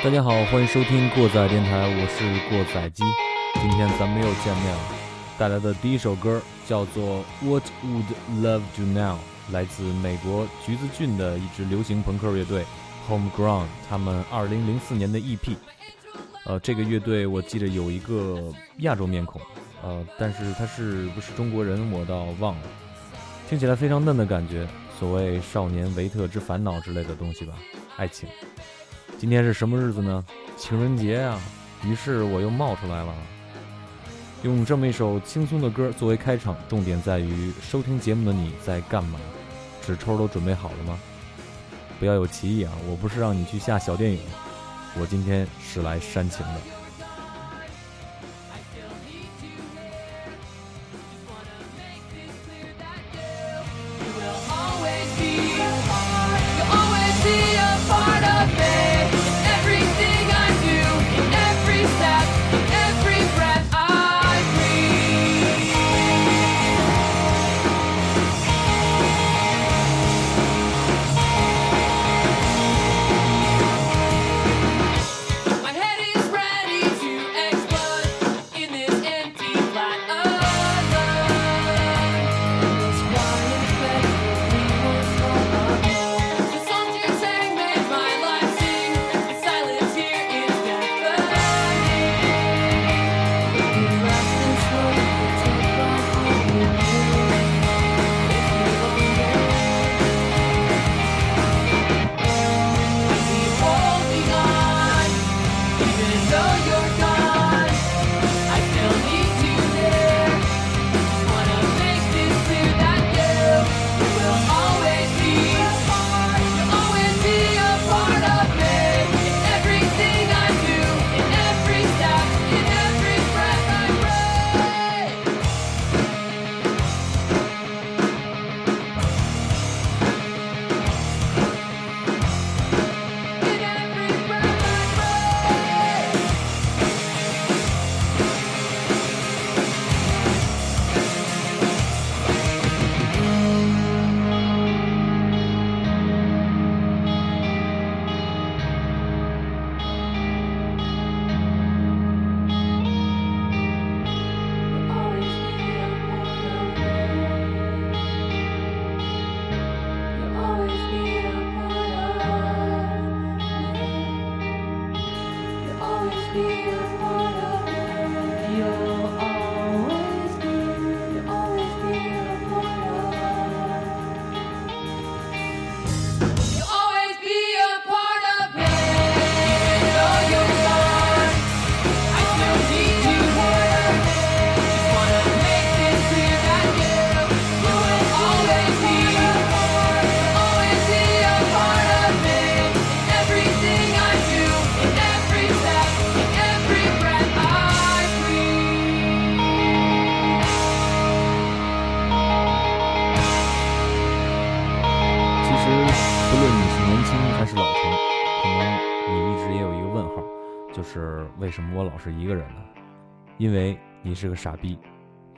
大家好，欢迎收听过载电台，我是过载机。今天咱们又见面了，带来的第一首歌叫做《What Would Love Do Now》，来自美国橘子郡的一支流行朋克乐队 Homegrown，他们2004年的 EP。呃，这个乐队我记得有一个亚洲面孔，呃，但是他是不是中国人我倒忘了。听起来非常嫩的感觉，所谓少年维特之烦恼之类的东西吧，爱情。今天是什么日子呢？情人节啊！于是我又冒出来了，用这么一首轻松的歌作为开场。重点在于收听节目的你在干嘛？纸抽都准备好了吗？不要有歧义啊！我不是让你去下小电影，我今天是来煽情的。是一个人呢？因为你是个傻逼，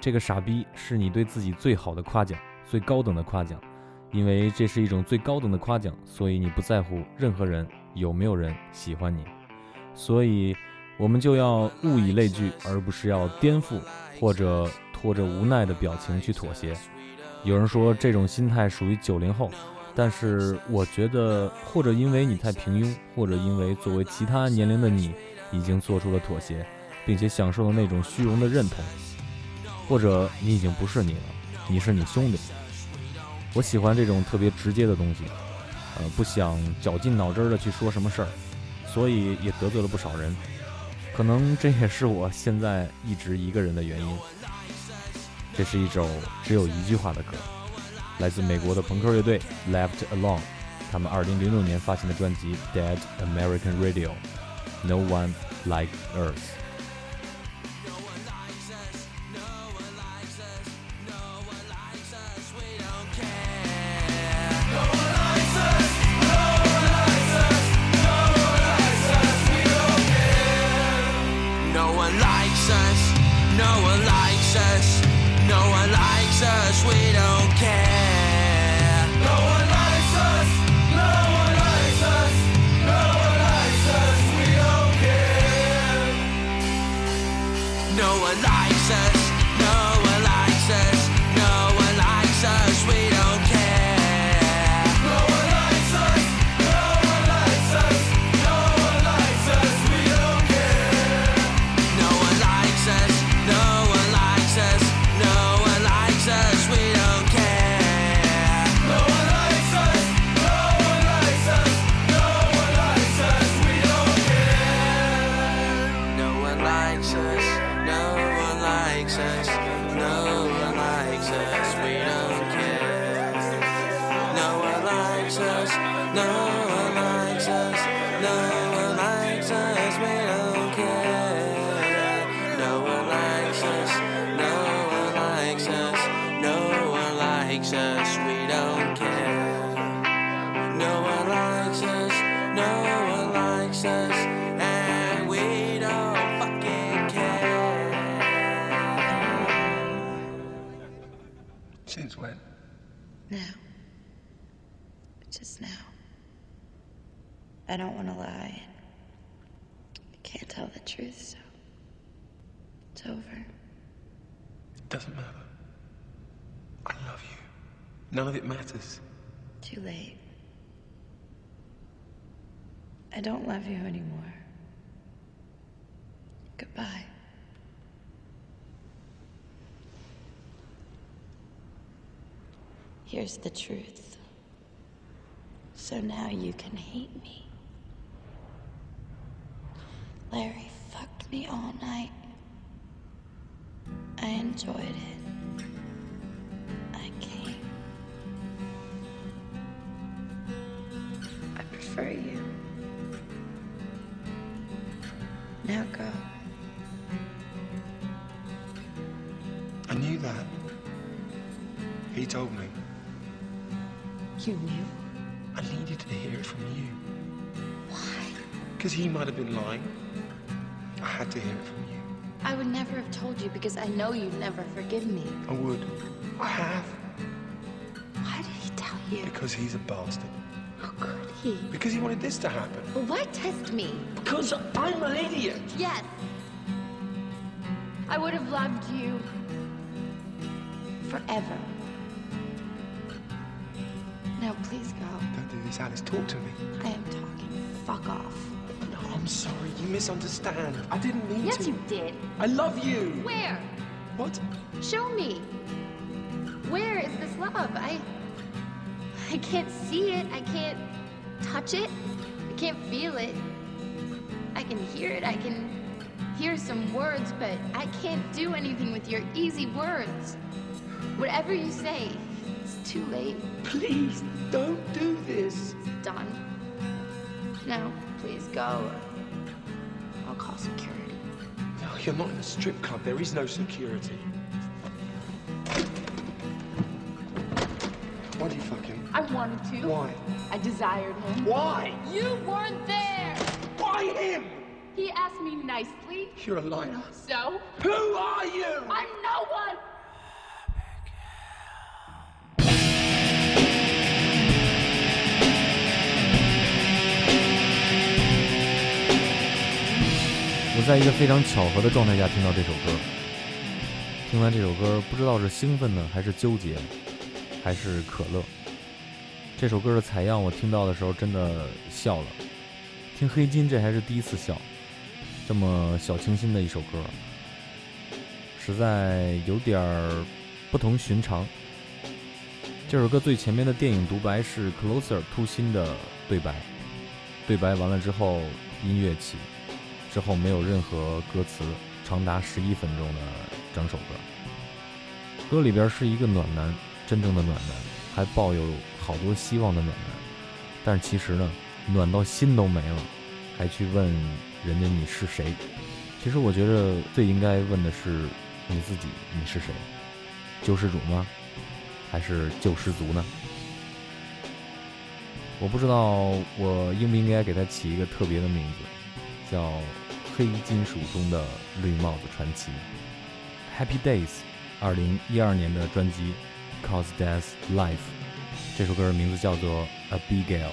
这个傻逼是你对自己最好的夸奖，最高等的夸奖。因为这是一种最高等的夸奖，所以你不在乎任何人有没有人喜欢你。所以，我们就要物以类聚，而不是要颠覆或者拖着无奈的表情去妥协。有人说这种心态属于九零后，但是我觉得，或者因为你太平庸，或者因为作为其他年龄的你。已经做出了妥协，并且享受了那种虚荣的认同，或者你已经不是你了，你是你兄弟。我喜欢这种特别直接的东西，呃，不想绞尽脑汁的去说什么事儿，所以也得罪了不少人。可能这也是我现在一直一个人的原因。这是一首只有一句话的歌，来自美国的朋克乐队 Left Alone，他们2006年发行的专辑 Dead American Radio。No one like Earth. Doesn't matter. I love you. None of it matters. Too late. I don't love you anymore. Goodbye. Here's the truth. So now you can hate me. Larry fucked me all night. I enjoyed it. I came. I prefer you. Now go. I knew that. He told me. You knew? I needed to hear it from you. Why? Because he might have been lying. I had to hear it from you. You because I know you'd never forgive me. I would. I have. Why did he tell you? Because he's a bastard. How could he? Because he wanted this to happen. Well, why test me? Because I'm an idiot. Yes. I would have loved you forever. Now, please go. Don't do this, Alice. Talk to me. I am talking. Fuck off. Sorry. You misunderstand. I didn't mean Yes, to. you did. I love you. Where? What? Show me. Where is this love? I. I can't see it. I can't touch it. I can't feel it. I can hear it. I can hear some words, but I can't do anything with your easy words. Whatever you say, it's too late. Please, don't do this. It's done. Now, please go. I'll call security. No, you're not in a strip club. There is no security. Why do you fuck him? I wanted to. Why? I desired him. Why? You weren't there. Why him? He asked me nicely. You're a liar. So, Who are you? I'm no one. 在一个非常巧合的状态下听到这首歌，听完这首歌，不知道是兴奋呢，还是纠结，还是可乐。这首歌的采样我听到的时候真的笑了，听黑金这还是第一次笑，这么小清新的一首歌，实在有点儿不同寻常。这首歌最前面的电影独白是 Closer 突心的对白，对白完了之后音乐起。之后没有任何歌词，长达十一分钟的整首歌。歌里边是一个暖男，真正的暖男，还抱有好多希望的暖男。但是其实呢，暖到心都没了，还去问人家你是谁？其实我觉得最应该问的是你自己，你是谁？救世主吗？还是救世族呢？我不知道我应不应该给他起一个特别的名字，叫。黑金属中的绿帽子传奇，Happy Days，二零一二年的专辑《Cause Death Life》，这首歌的名字叫做《Abigail》。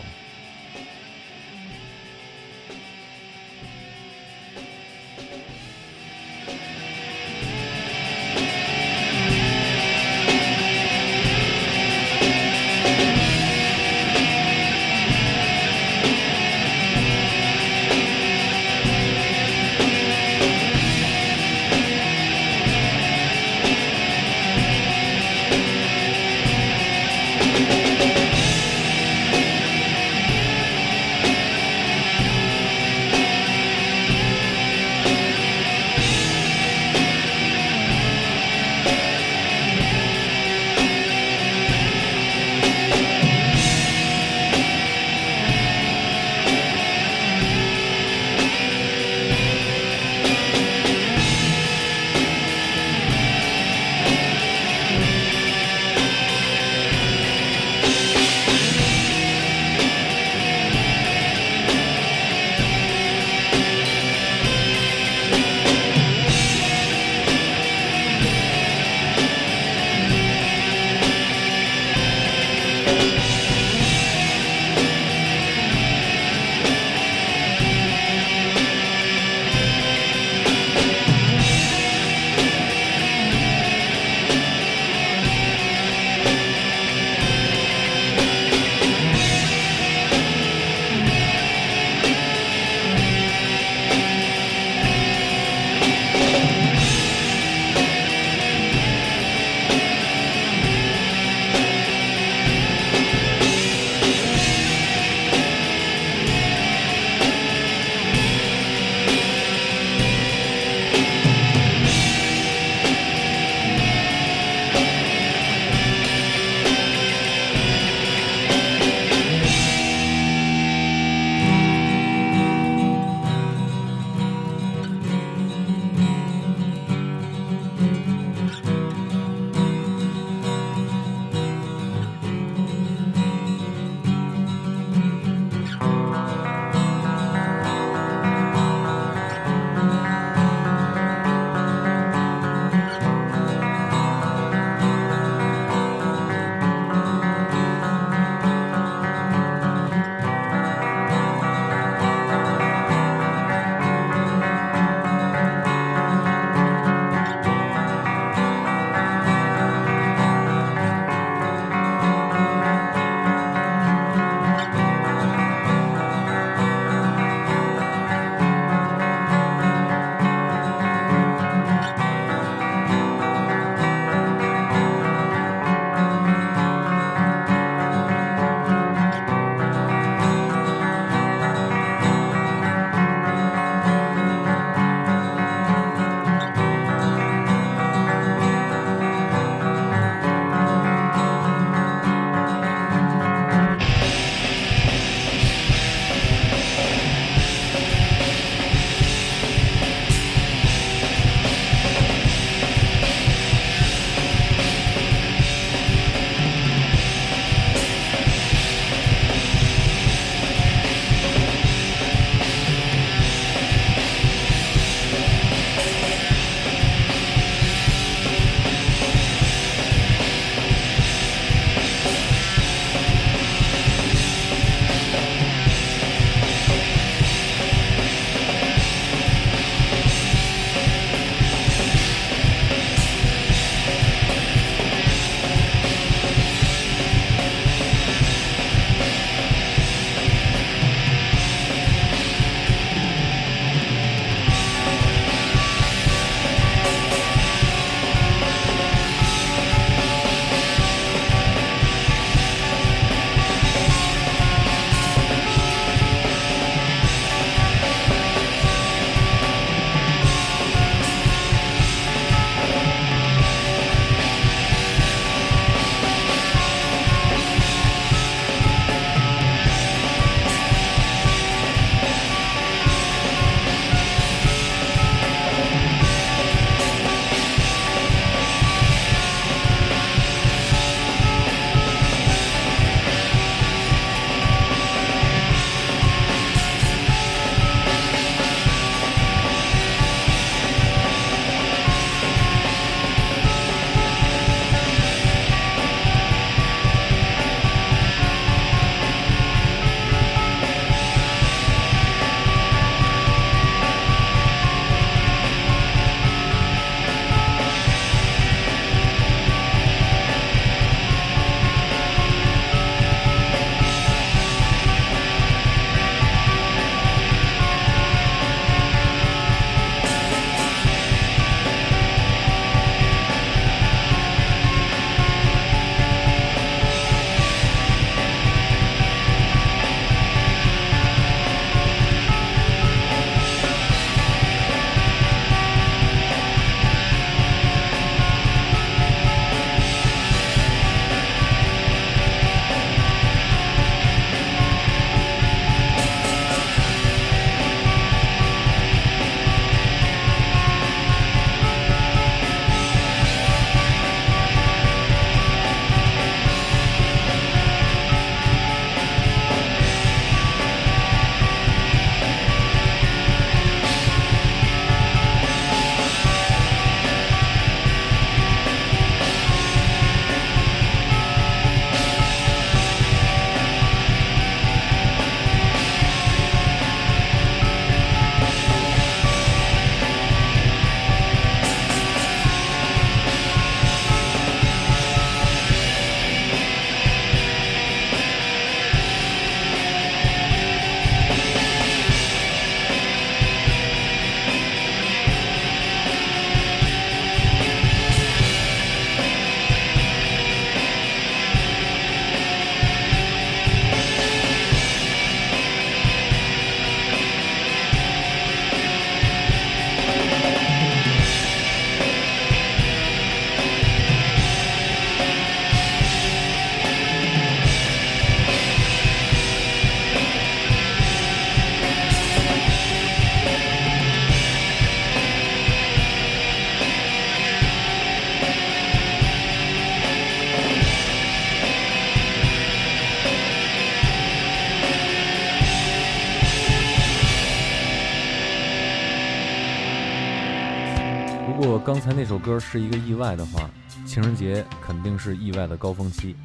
那首歌是一个意外的话，情人节肯定是意外的高峰期。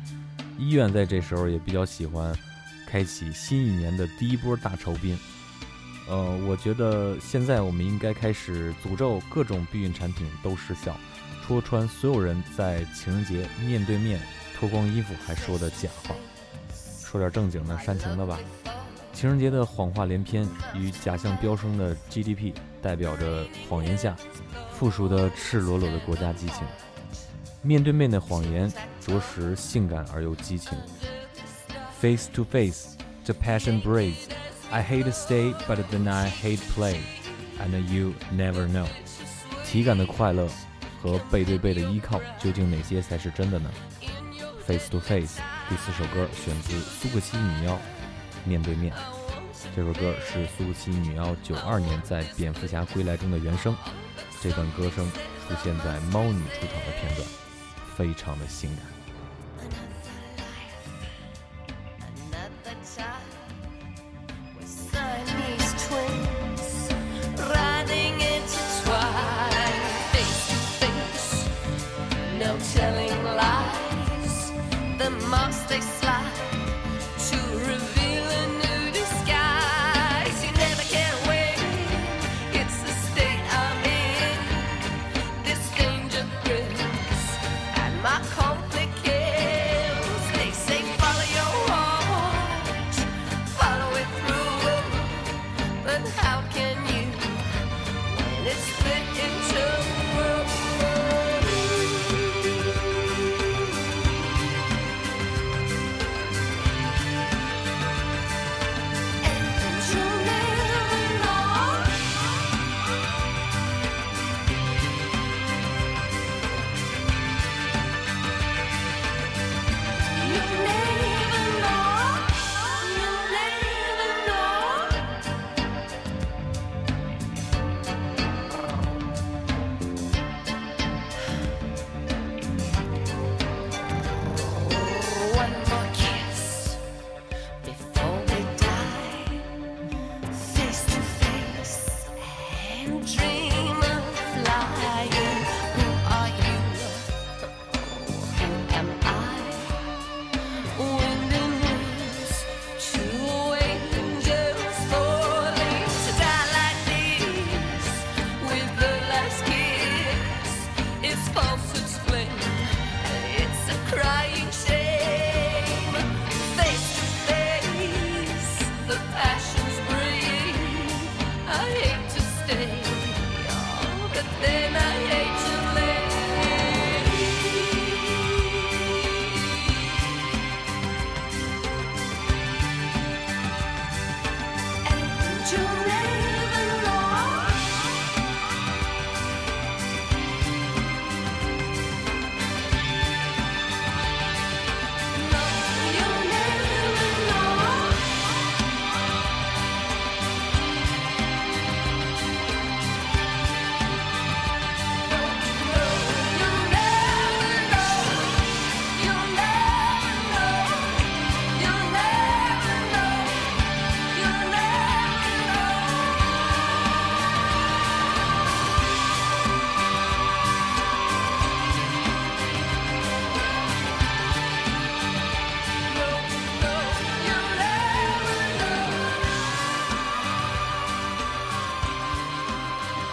医院在这时候也比较喜欢开启新一年的第一波大酬宾。呃，我觉得现在我们应该开始诅咒各种避孕产品都失效，戳穿所有人在情人节面对面脱光衣服还说的假话。说点正经的、煽情的吧。情人节的谎话连篇与假象飙升的 GDP，代表着谎言下附属的赤裸裸的国家激情。面对面的谎言着实性感而又激情。Face to face, the passion breaks. I hate to stay, but then I hate play, and you never know. 体感的快乐和背对背的依靠，究竟哪些才是真的呢？Face to face 第四首歌选自苏克西女妖。面对面，这首歌是苏西女妖九二年在《蝙蝠侠归来》中的原声，这段歌声出现在猫女出场的片段，非常的性感。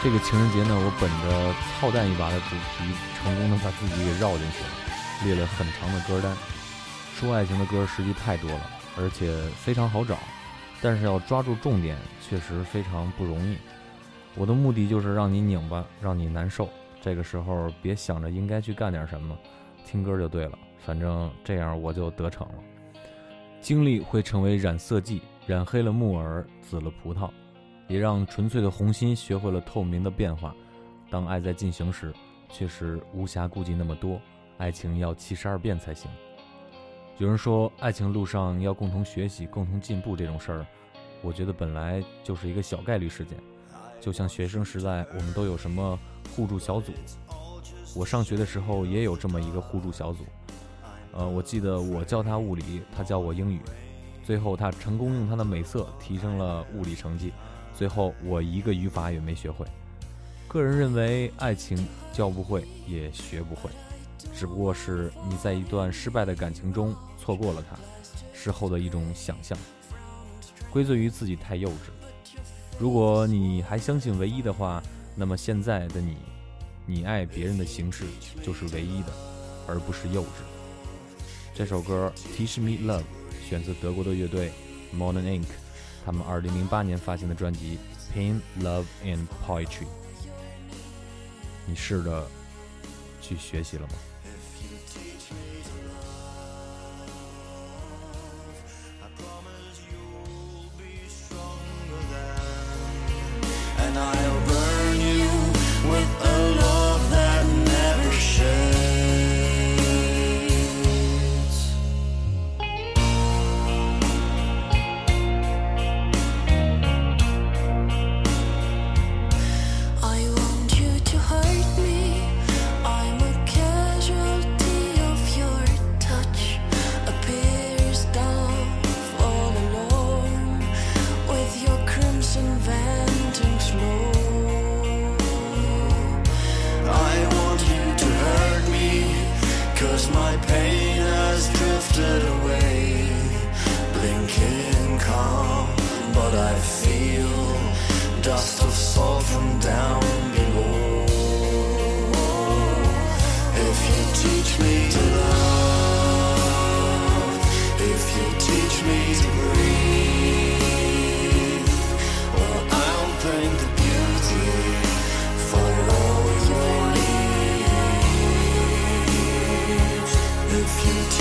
这个情人节呢，我本着操蛋一把的主题，成功的把自己给绕进去了，列了很长的歌单。说爱情的歌实际太多了，而且非常好找，但是要抓住重点，确实非常不容易。我的目的就是让你拧巴，让你难受。这个时候别想着应该去干点什么，听歌就对了，反正这样我就得逞了。经历会成为染色剂，染黑了木耳，紫了葡萄。也让纯粹的红心学会了透明的变化。当爱在进行时，确实无暇顾及那么多。爱情要七十二变才行。有人说，爱情路上要共同学习、共同进步这种事儿，我觉得本来就是一个小概率事件。就像学生时代，我们都有什么互助小组。我上学的时候也有这么一个互助小组。呃，我记得我教他物理，他教我英语。最后他成功用他的美色提升了物理成绩。最后我一个语法也没学会，个人认为，爱情教不会也学不会，只不过是你在一段失败的感情中错过了它，事后的一种想象，归罪于自己太幼稚。如果你还相信唯一的话，那么现在的你，你爱别人的形式就是唯一的，而不是幼稚。这首歌《Teach Me Love》选自德国的乐队 Modern Ink，他们二零零八年发行的专辑《Pain, Love and Poetry》。你试着去学习了吗？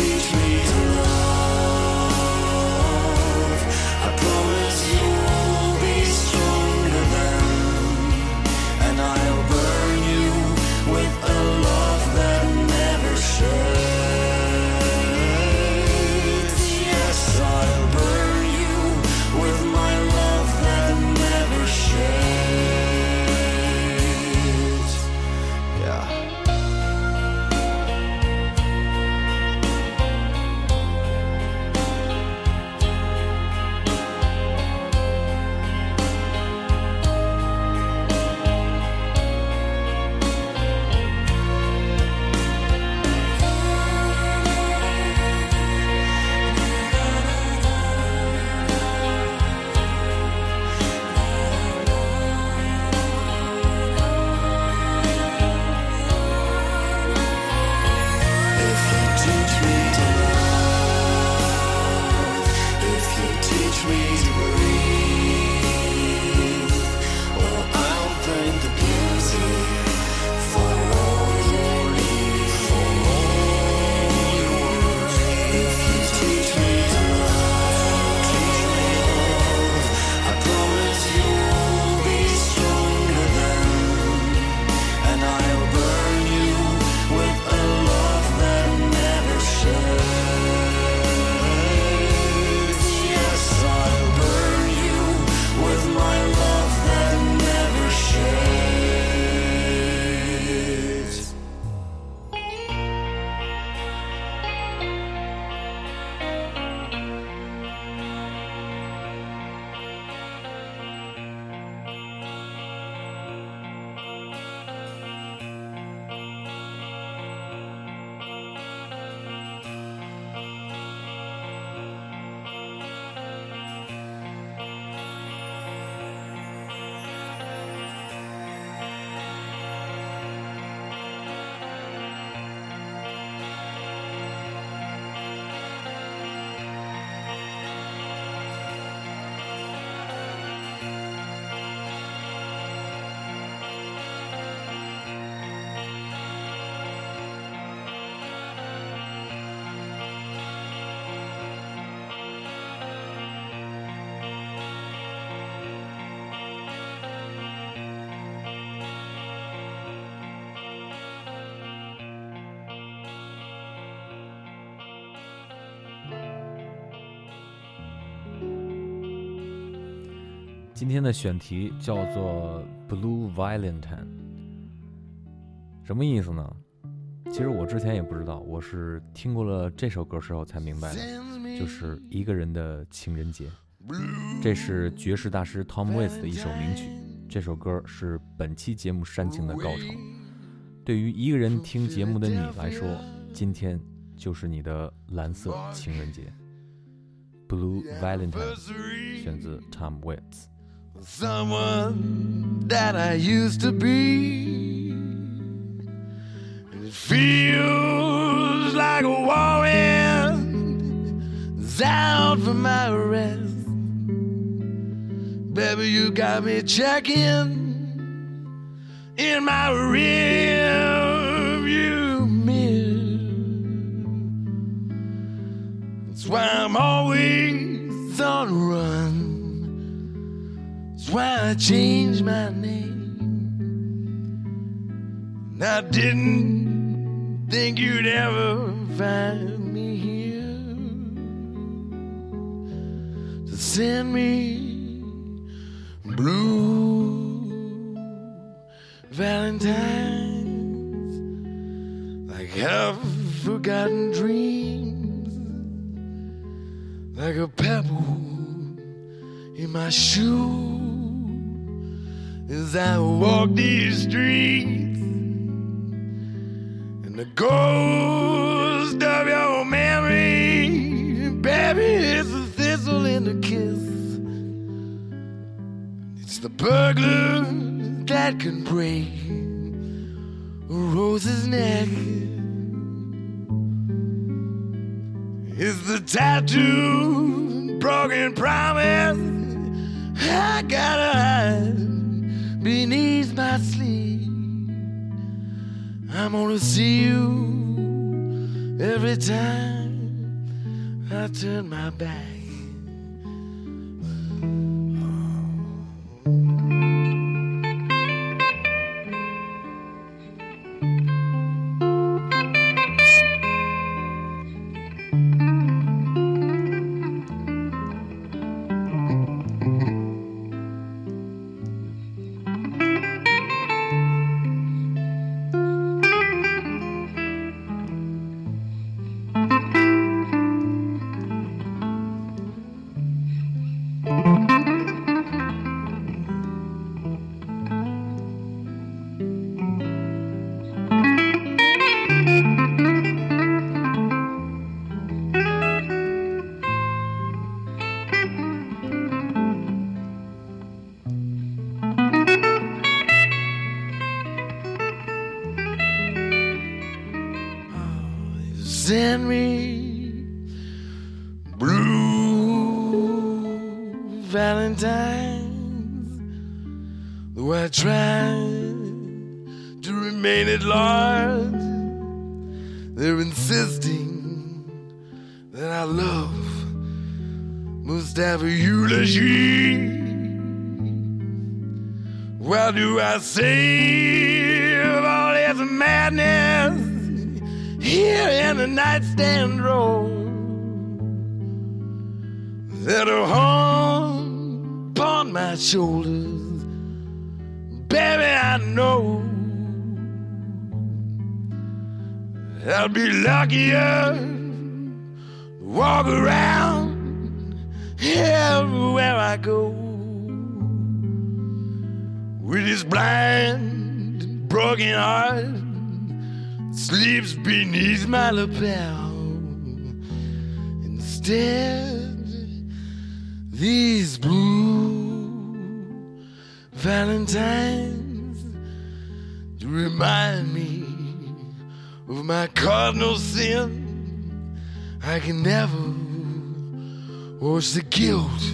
Sweet 今天的选题叫做 Blue Valentine，什么意思呢？其实我之前也不知道，我是听过了这首歌之后才明白的，就是一个人的情人节。这是爵士大师 Tom Waits 的一首名曲，这首歌是本期节目煽情的高潮。对于一个人听节目的你来说，今天就是你的蓝色情人节。Blue Valentine 选自 Tom Waits。Someone that I used to be. And it feels like a warrant out for my arrest. Baby, you got me checking in my rearview mirror. That's why I'm always on run. Why I changed my name. And I didn't think you'd ever find me here to send me blue Valentines like half forgotten dreams, like a pebble in my shoe as I walk these streets. And the ghost of your memory, baby, is a thistle in the kiss. It's the burglar that can break a rose's neck. It's the tattoo, broken promise. I gotta hide beneath my sleeve. I'm gonna see you every time I turn my back. In the nightstand drawer? That are hung upon my shoulders, baby. I know I'll be luckier to walk around everywhere I go with this blind broken heart sleeps beneath my lapel. Instead, these blue valentines remind me of my cardinal sin. I can never wash the guilt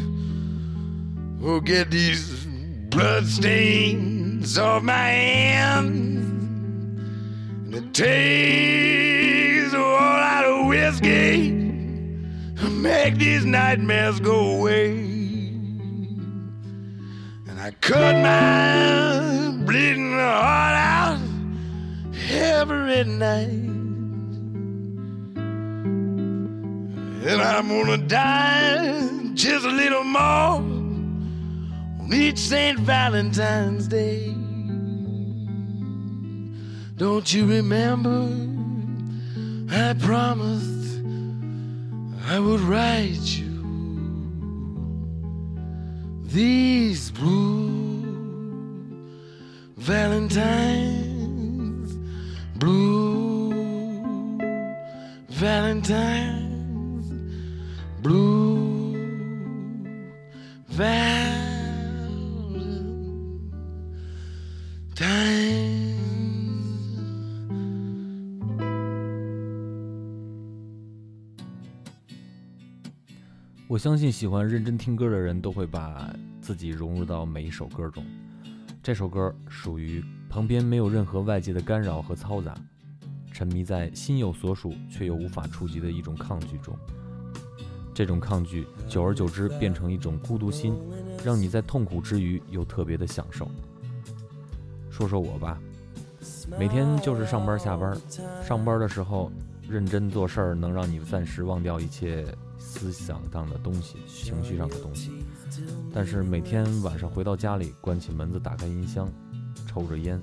or get these blood stains off my hands. And it takes a whole lot of whiskey make these nightmares go away. And I cut my bleeding heart out every night. And I'm gonna die just a little more on each St. Valentine's Day. Don't you remember? I promised I would write you these blue Valentine's 相信喜欢认真听歌的人都会把自己融入到每一首歌中。这首歌属于旁边没有任何外界的干扰和嘈杂，沉迷在心有所属却又无法触及的一种抗拒中。这种抗拒，久而久之变成一种孤独心，让你在痛苦之余又特别的享受。说说我吧，每天就是上班下班，上班的时候认真做事儿，能让你暂时忘掉一切思想上的东西、情绪上的东西。但是每天晚上回到家里，关起门子，打开音箱，抽着烟，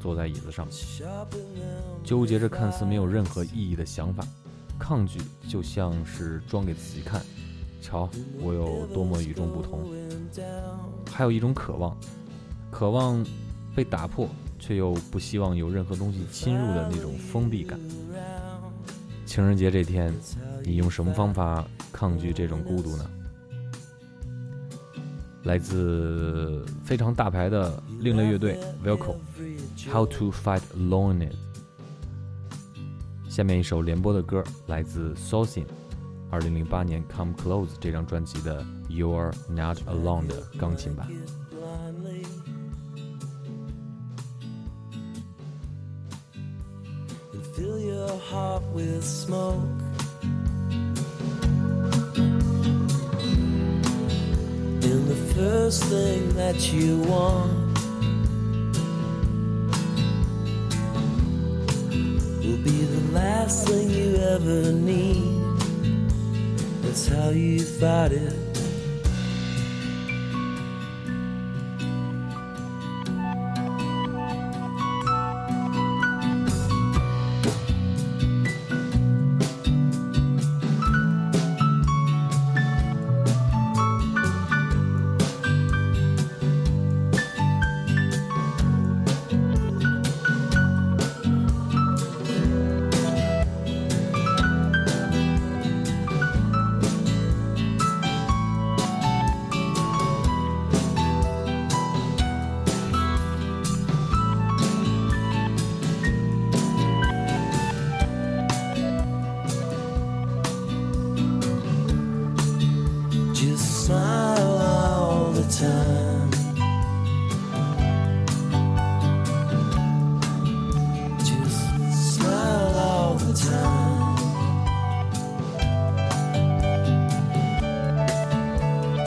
坐在椅子上，纠结着看似没有任何意义的想法，抗拒就像是装给自己看，瞧我有多么与众不同。还有一种渴望，渴望被打破，却又不希望有任何东西侵入的那种封闭感。情人节这天，你用什么方法抗拒这种孤独呢？来自非常大牌的另类乐队 Wilco，How to Fight Loneliness。下面一首联播的歌来自 Sosin，二零零八年《Come Close》这张专辑的《You're Not Alone》的钢琴版。First thing that you want will be the last thing you ever need. That's how you fight it.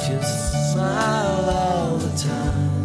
Just smile all the time.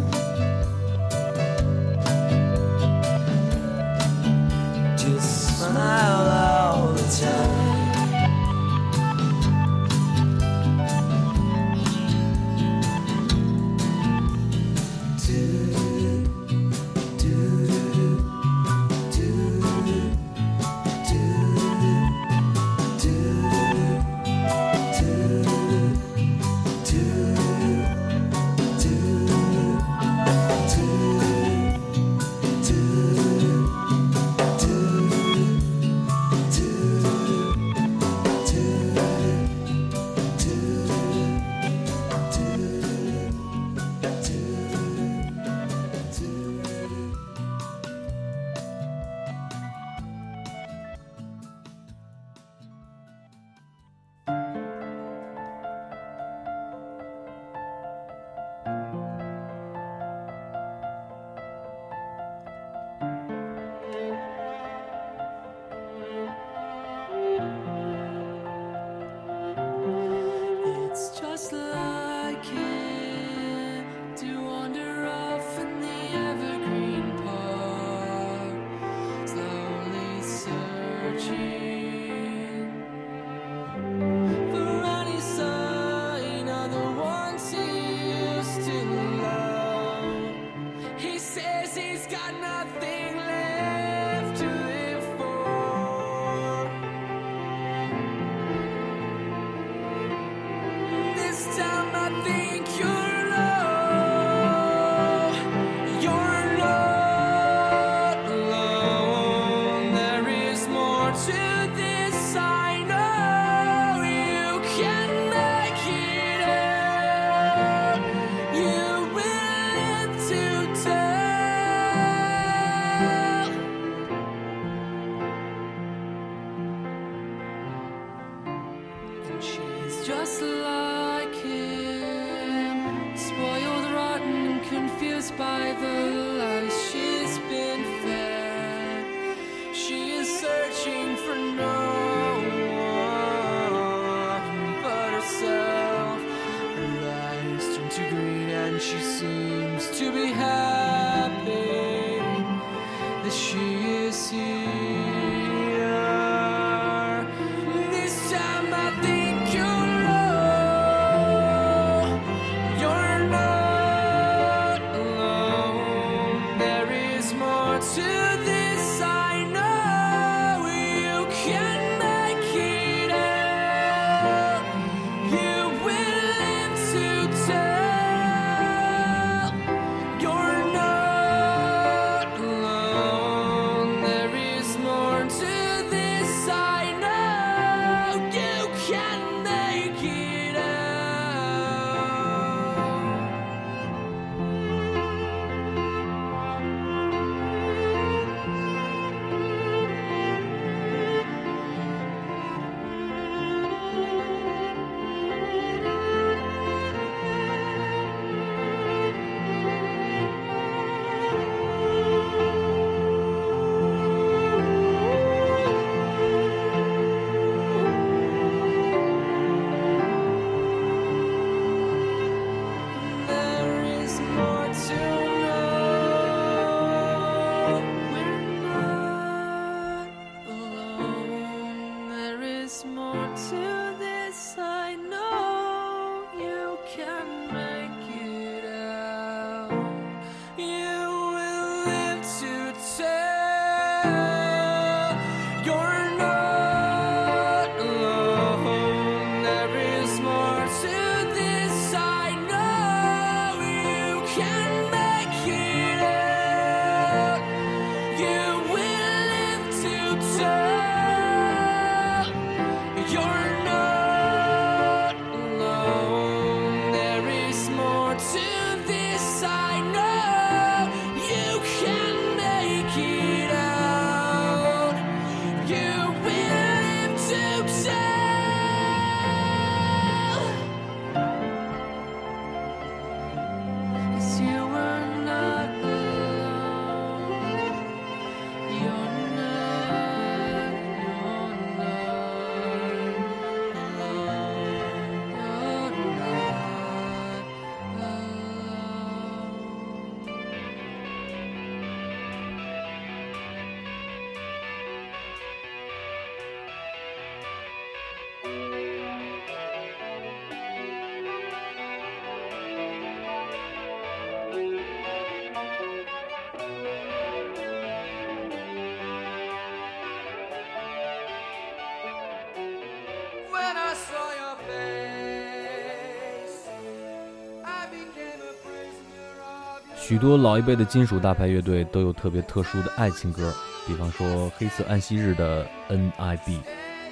许多老一辈的金属大牌乐队都有特别特殊的爱情歌，比方说黑色安息日的 N.I.B、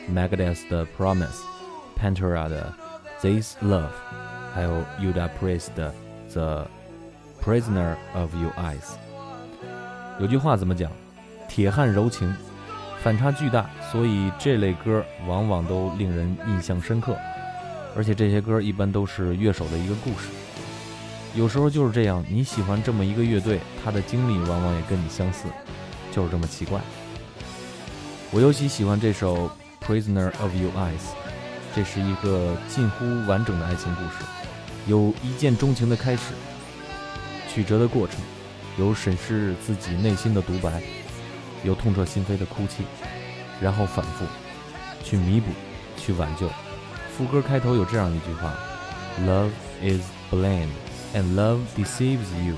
Megadeth 的 Promise、Pantera 的 This Love，还有 U.D.A. Priest 的 The Prisoner of Your Eyes。有句话怎么讲？铁汉柔情，反差巨大，所以这类歌往往都令人印象深刻。而且这些歌一般都是乐手的一个故事。有时候就是这样，你喜欢这么一个乐队，他的经历往往也跟你相似，就是这么奇怪。我尤其喜欢这首《Prisoner of Your Eyes》，这是一个近乎完整的爱情故事，有一见钟情的开始，曲折的过程，有审视自己内心的独白，有痛彻心扉的哭泣，然后反复去弥补，去挽救。副歌开头有这样一句话：“Love is blind and love deceives you。”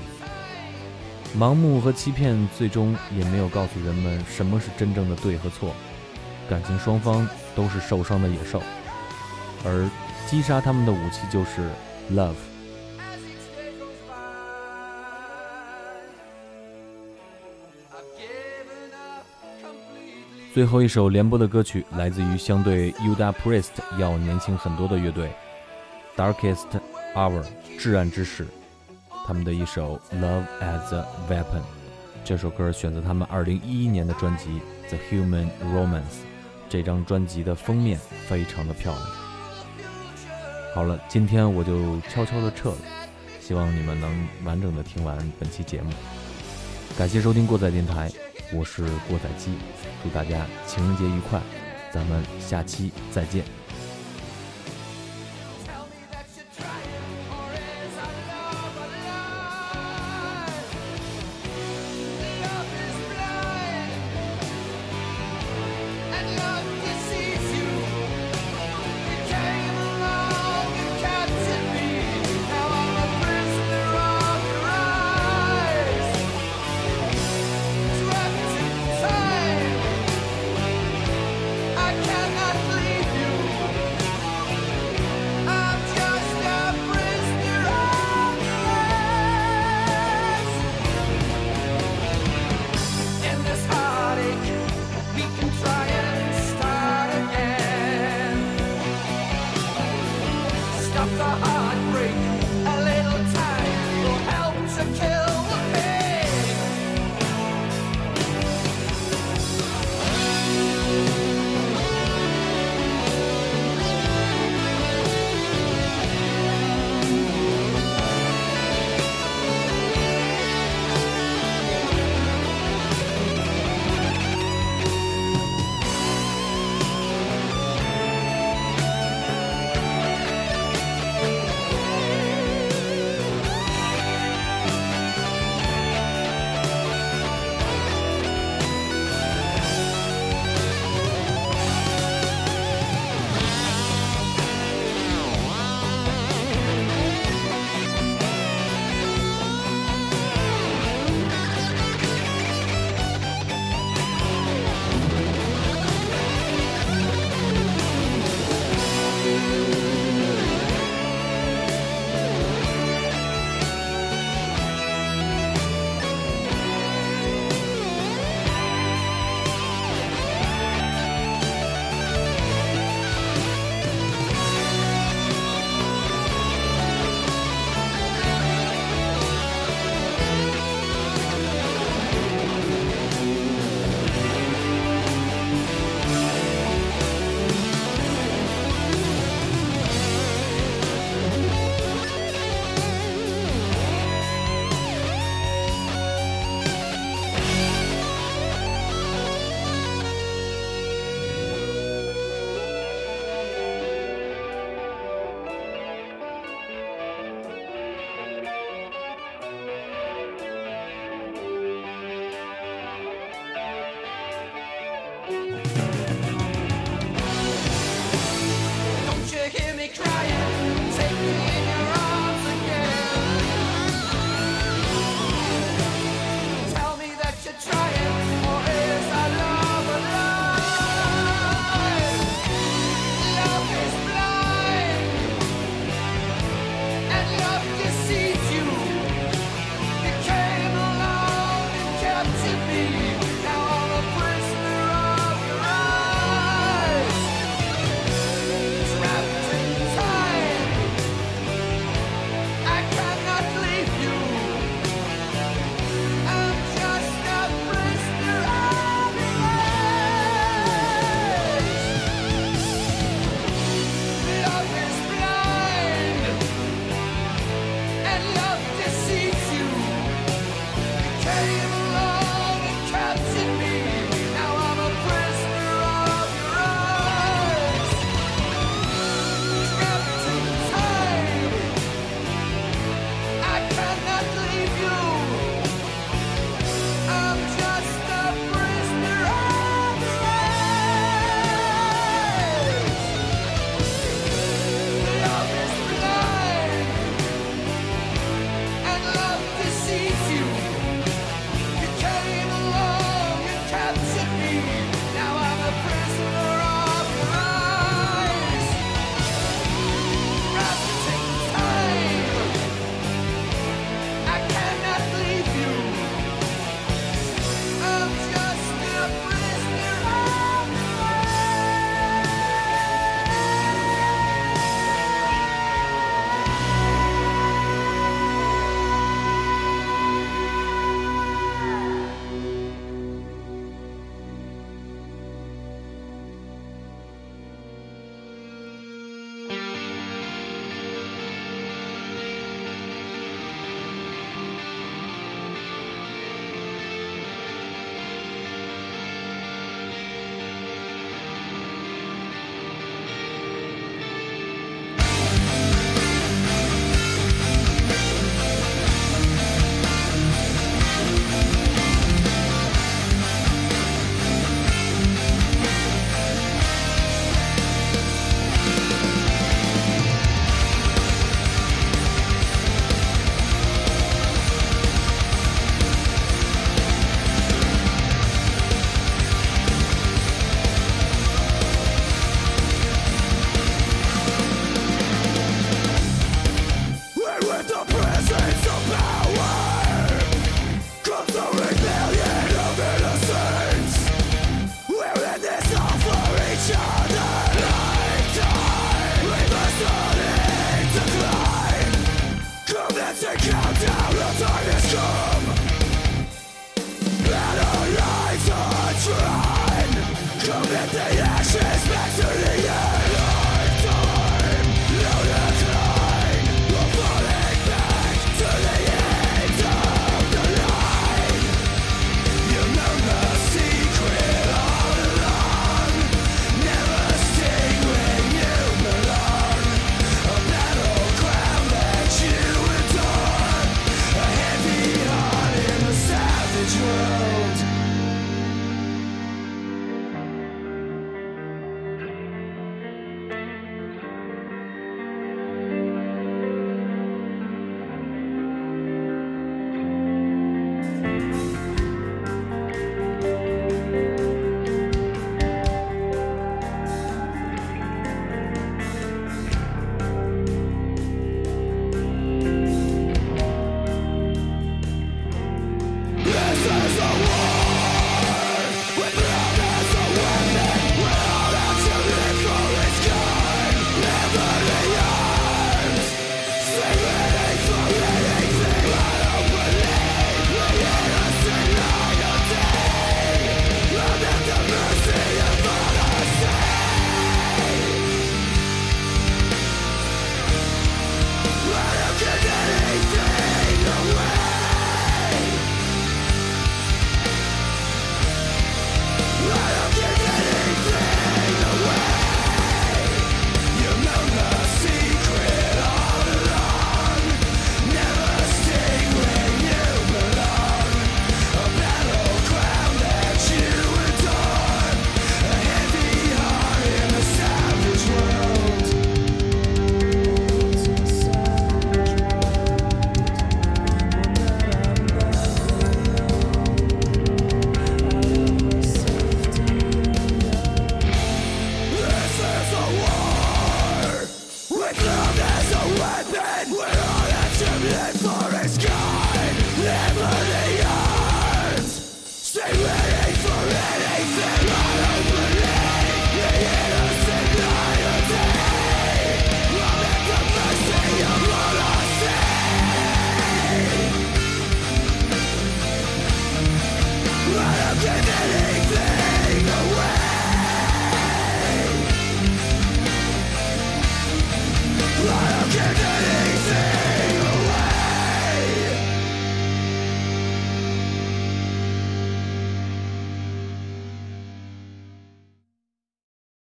盲目和欺骗最终也没有告诉人们什么是真正的对和错。感情双方都是受伤的野兽，而击杀他们的武器就是 love。最后一首联播的歌曲来自于相对 Uda Priest 要年轻很多的乐队 Darkest Hour 至暗之时，他们的一首 Love as a Weapon。这首歌选择他们2011年的专辑《The Human Romance》，这张专辑的封面非常的漂亮。好了，今天我就悄悄的撤了，希望你们能完整的听完本期节目。感谢收听过载电台，我是过载机，祝大家情人节愉快，咱们下期再见。